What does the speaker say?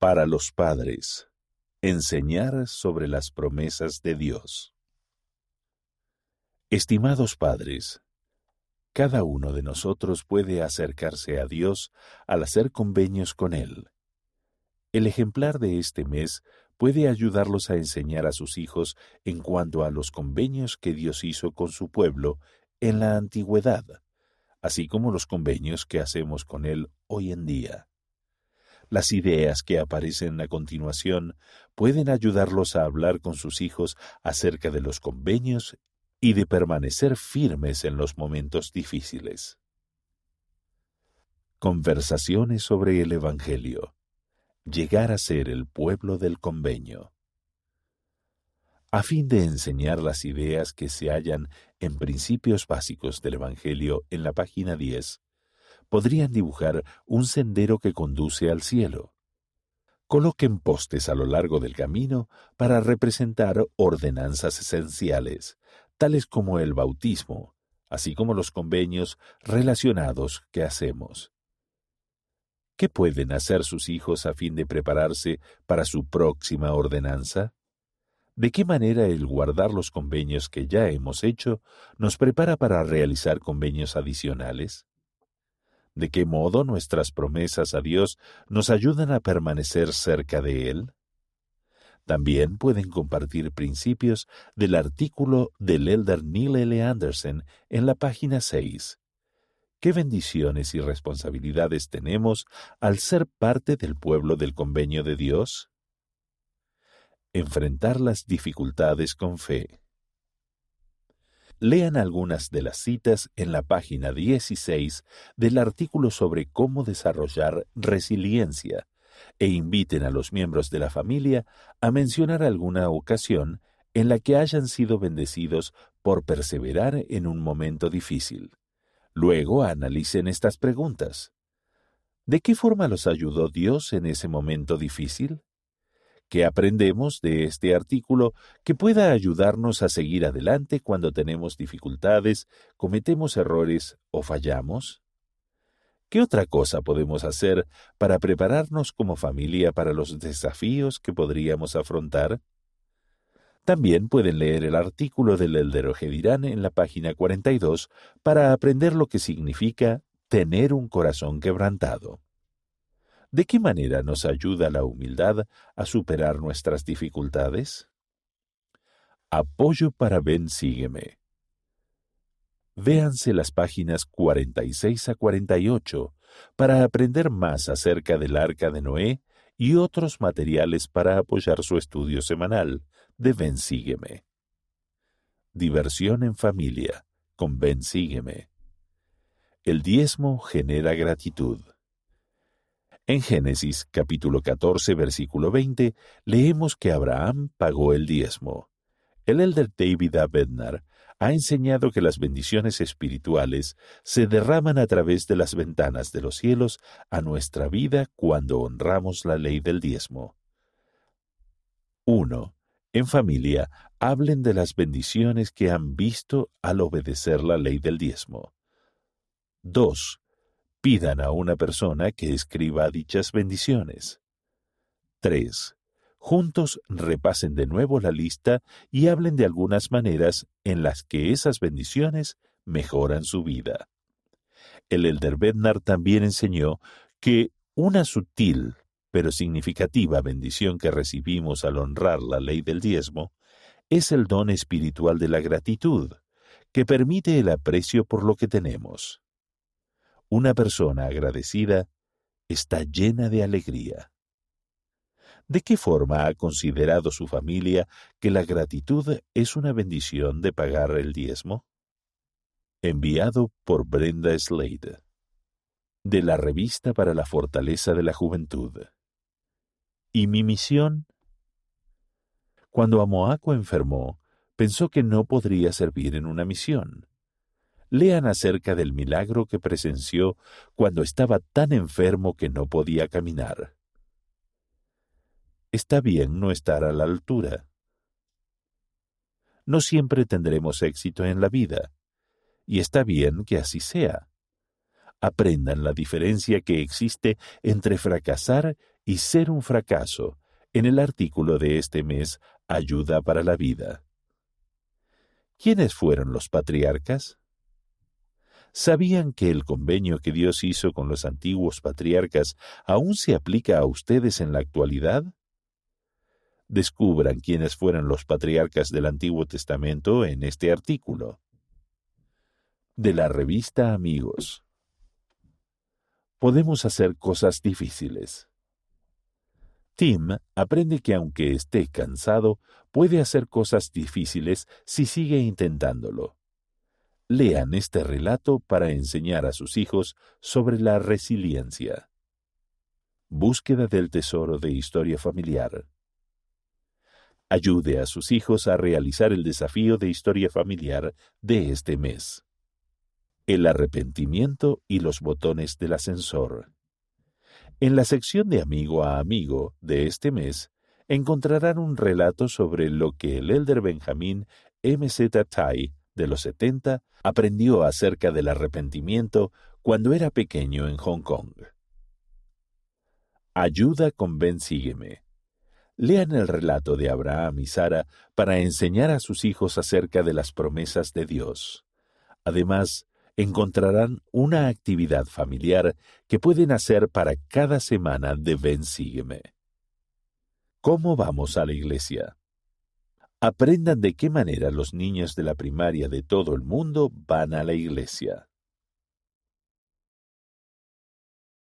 Para los padres, enseñar sobre las promesas de Dios. Estimados padres, cada uno de nosotros puede acercarse a Dios al hacer convenios con Él. El ejemplar de este mes puede ayudarlos a enseñar a sus hijos en cuanto a los convenios que Dios hizo con su pueblo en la antigüedad, así como los convenios que hacemos con Él hoy en día. Las ideas que aparecen a continuación pueden ayudarlos a hablar con sus hijos acerca de los convenios y de permanecer firmes en los momentos difíciles. Conversaciones sobre el Evangelio. Llegar a ser el pueblo del convenio. A fin de enseñar las ideas que se hallan en principios básicos del Evangelio en la página 10, podrían dibujar un sendero que conduce al cielo. Coloquen postes a lo largo del camino para representar ordenanzas esenciales, tales como el bautismo, así como los convenios relacionados que hacemos. ¿Qué pueden hacer sus hijos a fin de prepararse para su próxima ordenanza? ¿De qué manera el guardar los convenios que ya hemos hecho nos prepara para realizar convenios adicionales? ¿De qué modo nuestras promesas a Dios nos ayudan a permanecer cerca de Él? También pueden compartir principios del artículo del elder Neil L. Anderson en la página 6. ¿Qué bendiciones y responsabilidades tenemos al ser parte del pueblo del convenio de Dios? Enfrentar las dificultades con fe. Lean algunas de las citas en la página 16 del artículo sobre cómo desarrollar resiliencia e inviten a los miembros de la familia a mencionar alguna ocasión en la que hayan sido bendecidos por perseverar en un momento difícil. Luego analicen estas preguntas. ¿De qué forma los ayudó Dios en ese momento difícil? ¿Qué aprendemos de este artículo que pueda ayudarnos a seguir adelante cuando tenemos dificultades, cometemos errores o fallamos? ¿Qué otra cosa podemos hacer para prepararnos como familia para los desafíos que podríamos afrontar? También pueden leer el artículo del Elder Gedirán en la página 42 para aprender lo que significa tener un corazón quebrantado. ¿De qué manera nos ayuda la humildad a superar nuestras dificultades? Apoyo para Ben Sígueme. Véanse las páginas 46 a 48 para aprender más acerca del arca de Noé y otros materiales para apoyar su estudio semanal de Ven Sígueme. Diversión en familia con Ven Sígueme. El diezmo genera gratitud. En Génesis capítulo 14 versículo 20 leemos que Abraham pagó el diezmo. El elder David A. Ha enseñado que las bendiciones espirituales se derraman a través de las ventanas de los cielos a nuestra vida cuando honramos la ley del diezmo. 1. En familia, hablen de las bendiciones que han visto al obedecer la ley del diezmo. 2. Pidan a una persona que escriba dichas bendiciones. 3 juntos repasen de nuevo la lista y hablen de algunas maneras en las que esas bendiciones mejoran su vida. El elder Bednar también enseñó que una sutil pero significativa bendición que recibimos al honrar la ley del diezmo es el don espiritual de la gratitud, que permite el aprecio por lo que tenemos. Una persona agradecida está llena de alegría. ¿De qué forma ha considerado su familia que la gratitud es una bendición de pagar el diezmo? Enviado por Brenda Slade. De la Revista para la Fortaleza de la Juventud. ¿Y mi misión? Cuando Amoaco enfermó, pensó que no podría servir en una misión. Lean acerca del milagro que presenció cuando estaba tan enfermo que no podía caminar está bien no estar a la altura. No siempre tendremos éxito en la vida, y está bien que así sea. Aprendan la diferencia que existe entre fracasar y ser un fracaso en el artículo de este mes Ayuda para la Vida. ¿Quiénes fueron los patriarcas? ¿Sabían que el convenio que Dios hizo con los antiguos patriarcas aún se aplica a ustedes en la actualidad? Descubran quiénes fueron los patriarcas del Antiguo Testamento en este artículo. De la revista Amigos. Podemos hacer cosas difíciles. Tim aprende que aunque esté cansado, puede hacer cosas difíciles si sigue intentándolo. Lean este relato para enseñar a sus hijos sobre la resiliencia. Búsqueda del tesoro de historia familiar. Ayude a sus hijos a realizar el desafío de historia familiar de este mes. El arrepentimiento y los botones del ascensor. En la sección de amigo a amigo de este mes, encontrarán un relato sobre lo que el elder Benjamín M. Z. Tai de los 70 aprendió acerca del arrepentimiento cuando era pequeño en Hong Kong. Ayuda con Ben Sígueme. Lean el relato de Abraham y Sara para enseñar a sus hijos acerca de las promesas de Dios. Además, encontrarán una actividad familiar que pueden hacer para cada semana de Ben Sígueme. ¿Cómo vamos a la iglesia? Aprendan de qué manera los niños de la primaria de todo el mundo van a la iglesia.